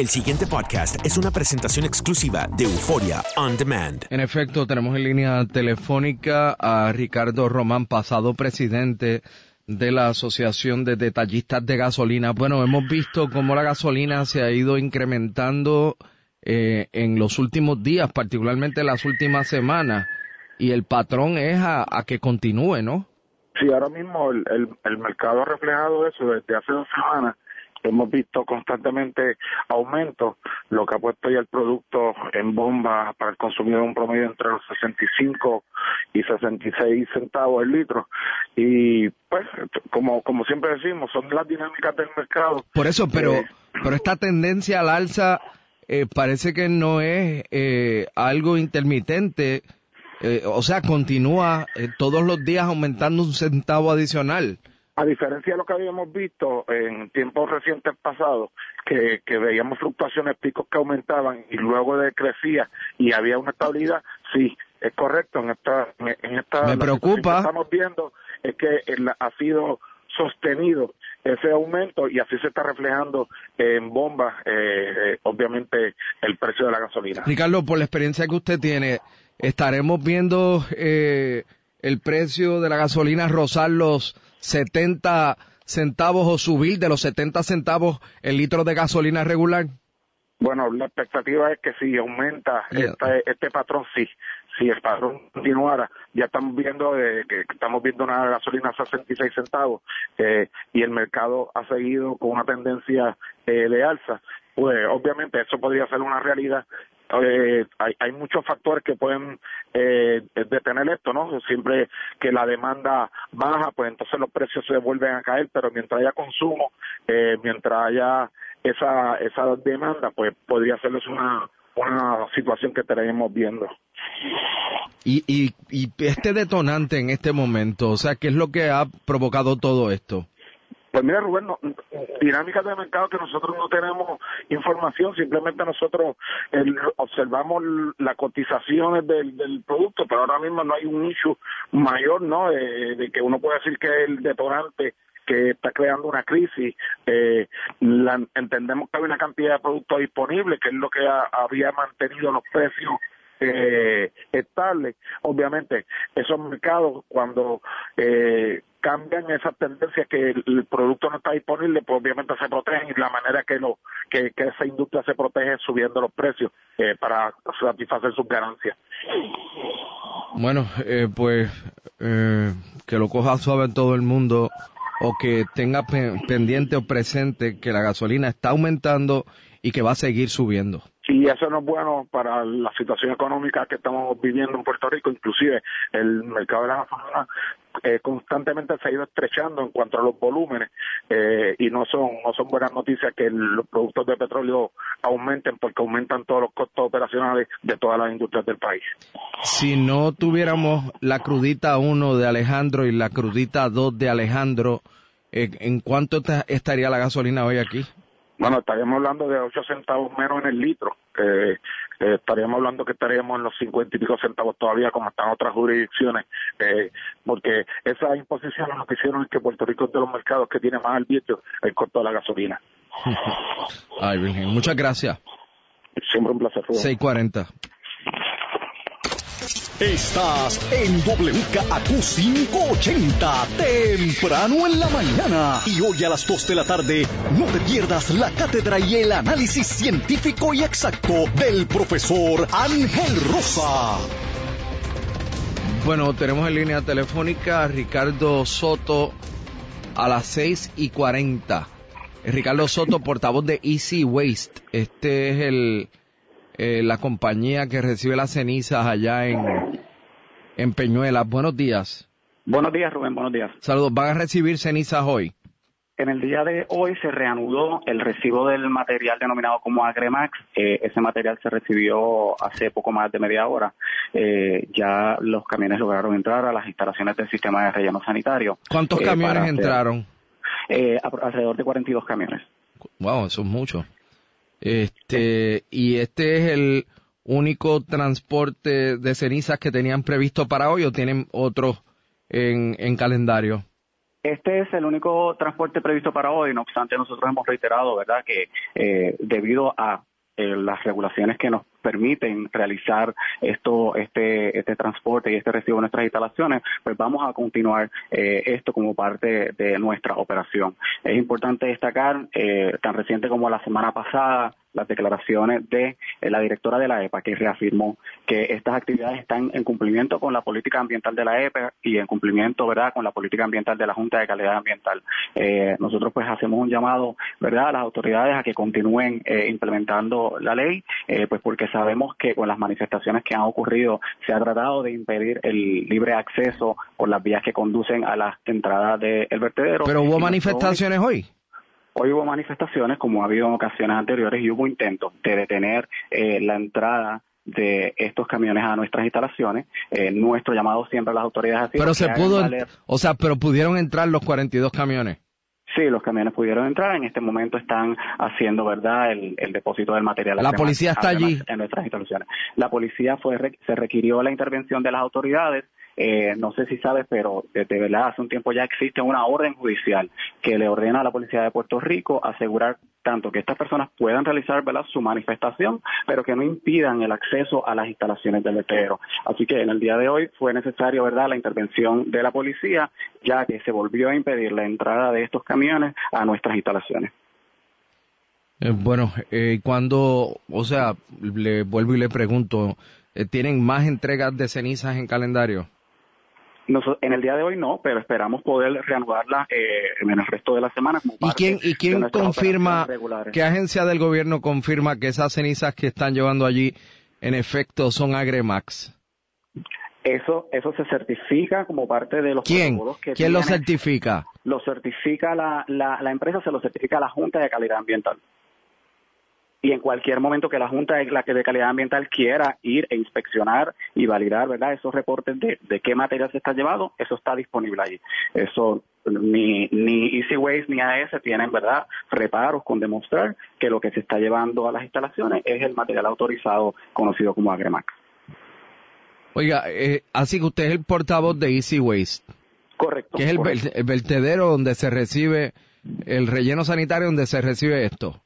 El siguiente podcast es una presentación exclusiva de Euforia On Demand. En efecto, tenemos en línea telefónica a Ricardo Román, pasado presidente de la Asociación de Detallistas de Gasolina. Bueno, hemos visto cómo la gasolina se ha ido incrementando eh, en los últimos días, particularmente en las últimas semanas, y el patrón es a, que continúe, ¿no? Sí, ahora mismo el, el mercado ha reflejado eso desde hace dos semanas hemos visto constantemente aumentos, lo que ha puesto ya el producto en bomba para el consumidor un promedio entre los 65 y 66 centavos el litro. Y pues, como, como siempre decimos, son las dinámicas del mercado. Por eso, pero, eh, pero esta tendencia al alza eh, parece que no es eh, algo intermitente. o sea, continúa todos los días aumentando un centavo adicional. A diferencia de lo que habíamos visto en tiempos recientes pasados, que, veíamos fluctuaciones, picos que aumentaban y luego decrecía y había una estabilidad, sí, es correcto. En esta, en esta Me preocupa. que estamos viendo es que ha sido sostenido ese aumento y así se está reflejando en bombas, eh, eh, obviamente, el precio de la gasolina. Ricardo, por la experiencia que usted tiene, estaremos viendo eh, el precio de la gasolina rozar los 70 centavos o subir de los 70 centavos el litro de gasolina regular? Bueno, la expectativa es que si aumenta este, este patrón, sí. Si el patrón continuara, ya estamos viendo eh, que estamos viendo una gasolina a 66 centavos eh, y el mercado ha seguido con una tendencia eh, de alza, pues obviamente eso podría ser una realidad eh, hay, hay, muchos factores que pueden eh, detener esto, ¿no? Siempre que la demanda baja, pues entonces los precios se vuelven a caer, pero mientras haya consumo, eh, mientras haya esa, esa demanda, pues podría serles una, una situación que estaremos viendo. Y, y, y este detonante en este momento, o sea, ¿qué es lo que ha provocado todo esto? Pues mira, Rubén, dinámicas de mercado que nosotros no tenemos información, simplemente nosotros observamos las cotizaciones del, producto, pero ahora mismo no hay un issue mayor, ¿no? de que uno puede decir que el detonante que está creando una crisis. Eh, entendemos que hay una cantidad de productos disponibles, que es lo que había mantenido los precios eh, estables. Obviamente, esos mercados, cuando eh, cambian esas tendencias que el, producto no está disponible, pues obviamente se protegen y la manera que lo que, esa industria se protege es subiendo los precios eh, para satisfacer sus ganancias. Bueno, eh, pues eh, que lo coja suave todo el mundo o que tenga pendiente o presente que la gasolina está aumentando y que va a seguir subiendo y eso no es bueno para la situación económica que estamos viviendo en Puerto Rico, inclusive el mercado de la gasolina eh, constantemente se ha ido estrechando en cuanto a los volúmenes eh, y no son no son buenas noticias que los productos de petróleo aumenten porque aumentan todos los costos operacionales de todas las industrias del país. Si no tuviéramos la crudita 1 de Alejandro y la crudita 2 de Alejandro, eh, ¿en cuánto estaría la gasolina hoy aquí? Bueno, estaríamos hablando de 8 centavos menos en el litro. Eh, estaríamos hablando que estaríamos en los 50 y pico centavos todavía, como están otras jurisdicciones, eh, porque esa imposición lo que hicieron es que Puerto Rico es de los mercados que tiene más arbitrio el costo de la gasolina. Ay, Virgen, muchas gracias. Siempre un placer. 640. Estás en WKAQ 580, temprano en la mañana. Y hoy a las 2 de la tarde, no te pierdas la cátedra y el análisis científico y exacto del profesor Ángel Rosa. Bueno, tenemos en línea telefónica a Ricardo Soto a las 6 y 40. Ricardo Soto, portavoz de Easy Waste. Este es el eh, la compañía que recibe las cenizas allá en, en Peñuelas. Buenos días. Buenos días, Rubén. Buenos días. Saludos. ¿Van a recibir cenizas hoy? En el día de hoy se reanudó el recibo del material denominado como Agremax. Eh, ese material se recibió hace poco más de media hora. Eh, ya los camiones lograron entrar a las instalaciones del sistema de relleno sanitario. ¿Cuántos camiones entraron? alrededor de 42 camiones. Wow, eso es mucho. Este, y este es el único transporte de cenizas que tenían previsto para hoy o tienen otros en, en calendario? Este es el único transporte previsto para hoy, no obstante nosotros hemos reiterado, ¿verdad?, que eh, debido a eh, las regulaciones que nos permiten realizar esto, este, este transporte y este recibo de nuestras instalaciones, pues vamos a continuar eh, esto como parte de nuestra operación. Es importante destacar, eh, tan reciente como la semana pasada, las declaraciones de la directora de la EPA, que reafirmó que estas actividades están en cumplimiento con la política ambiental de la EPA y en cumplimiento, ¿verdad?, con la política ambiental de la Junta de Calidad Ambiental. nosotros, pues, hacemos un llamado, ¿verdad?, a las autoridades a que continúen implementando la ley, pues, porque sabemos que con las manifestaciones que han ocurrido se ha tratado de impedir el libre acceso por las vías que conducen a las entradas del vertedero. ¿Pero hubo manifestaciones hoy? Hoy hubo manifestaciones, como ha habido en ocasiones anteriores, y hubo intentos de detener eh, la entrada de estos camiones a nuestras instalaciones. Eh, nuestro llamado siempre a las autoridades ha sido Pero se pudo, o sea, pero pudieron entrar los 42 camiones. Sí, los camiones pudieron entrar. En este momento están haciendo, ¿verdad?, el, depósito del material. La policía está allí. En nuestras instalaciones. La policía fue, se requirió la intervención de las autoridades. Eh, no sé si sabes, pero desde verdad hace un tiempo ya existe una orden judicial que le ordena a la policía de Puerto Rico asegurar tanto que estas personas puedan realizar su manifestación, pero que no impidan el acceso a las instalaciones del vertedero. Así que en el día de hoy fue necesario ¿verdad? la intervención de la policía, ya que se volvió a impedir la entrada de estos camiones a nuestras instalaciones. Eh, bueno, eh, cuando, o sea, le vuelvo y le pregunto, eh, ¿tienen más entregas de cenizas en calendario? En el día de hoy no, pero esperamos poder reanudarla eh, en el resto de la semana. ¿Y quién, y quién confirma, qué agencia del gobierno confirma que esas cenizas que están llevando allí en efecto son Agremax? Eso, eso se certifica como parte de los ¿Quién? que ¿Quién lo certifica? Lo certifica la, la, la empresa, se lo certifica la Junta de Calidad Ambiental y en cualquier momento que la Junta de, la de Calidad Ambiental quiera ir e inspeccionar y validar verdad esos reportes de, de qué material se está llevando, eso está disponible allí. Eso ni, ni Easy Waste ni AES tienen verdad reparos con demostrar que lo que se está llevando a las instalaciones es el material autorizado conocido como Agremax. Oiga, eh, así que usted es el portavoz de Easy Waste. Correcto. Que es el vertedero donde se recibe, el relleno sanitario donde se recibe esto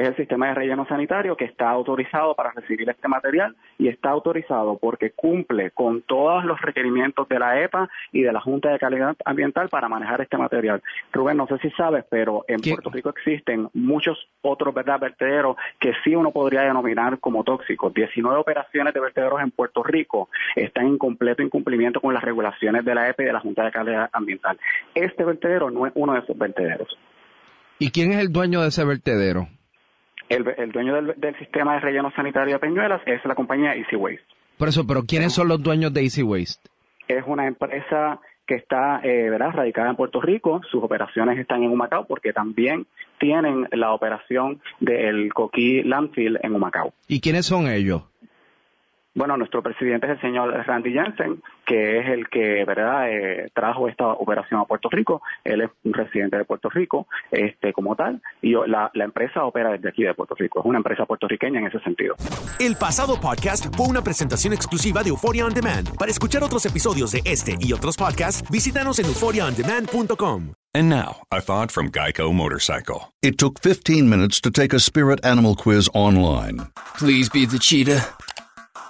es el sistema de relleno sanitario que está autorizado para recibir este material y está autorizado porque cumple con todos los requerimientos de la EPA y de la Junta de Calidad Ambiental para manejar este material. Rubén, no sé si sabes, pero en Puerto Rico existen muchos otros ¿verdad? vertederos que sí uno podría denominar como tóxicos. 19 operaciones de vertederos en Puerto Rico están en completo incumplimiento con las regulaciones de la EPA y de la Junta de Calidad Ambiental. Este vertedero no es uno de esos vertederos. ¿Y quién es el dueño de ese vertedero? El, dueño del, sistema de relleno sanitario de Peñuelas es la compañía Easy Waste. Por eso, pero ¿quiénes son los dueños de Easy Waste? Es una empresa que está eh, ¿verdad? radicada en Puerto Rico, sus operaciones están en Humacao porque también tienen la operación del Coquí Landfill en Humacao. ¿Y quiénes son ellos? Bueno, nuestro presidente es el señor Randy Jensen, que es el que, ¿verdad?, eh, trajo esta operación a Puerto Rico. Él es un residente de Puerto Rico, este, como tal, y la, la empresa opera desde aquí de Puerto Rico. Es una empresa puertorriqueña en ese sentido. El pasado podcast fue una presentación exclusiva de Euphoria On Demand. Para escuchar otros episodios de este y otros podcasts, visítanos en euphoriaondemand.com. And now, a thought from Geico Motorcycle. It took 15 minutes to take a spirit animal quiz online. Please be the cheetah.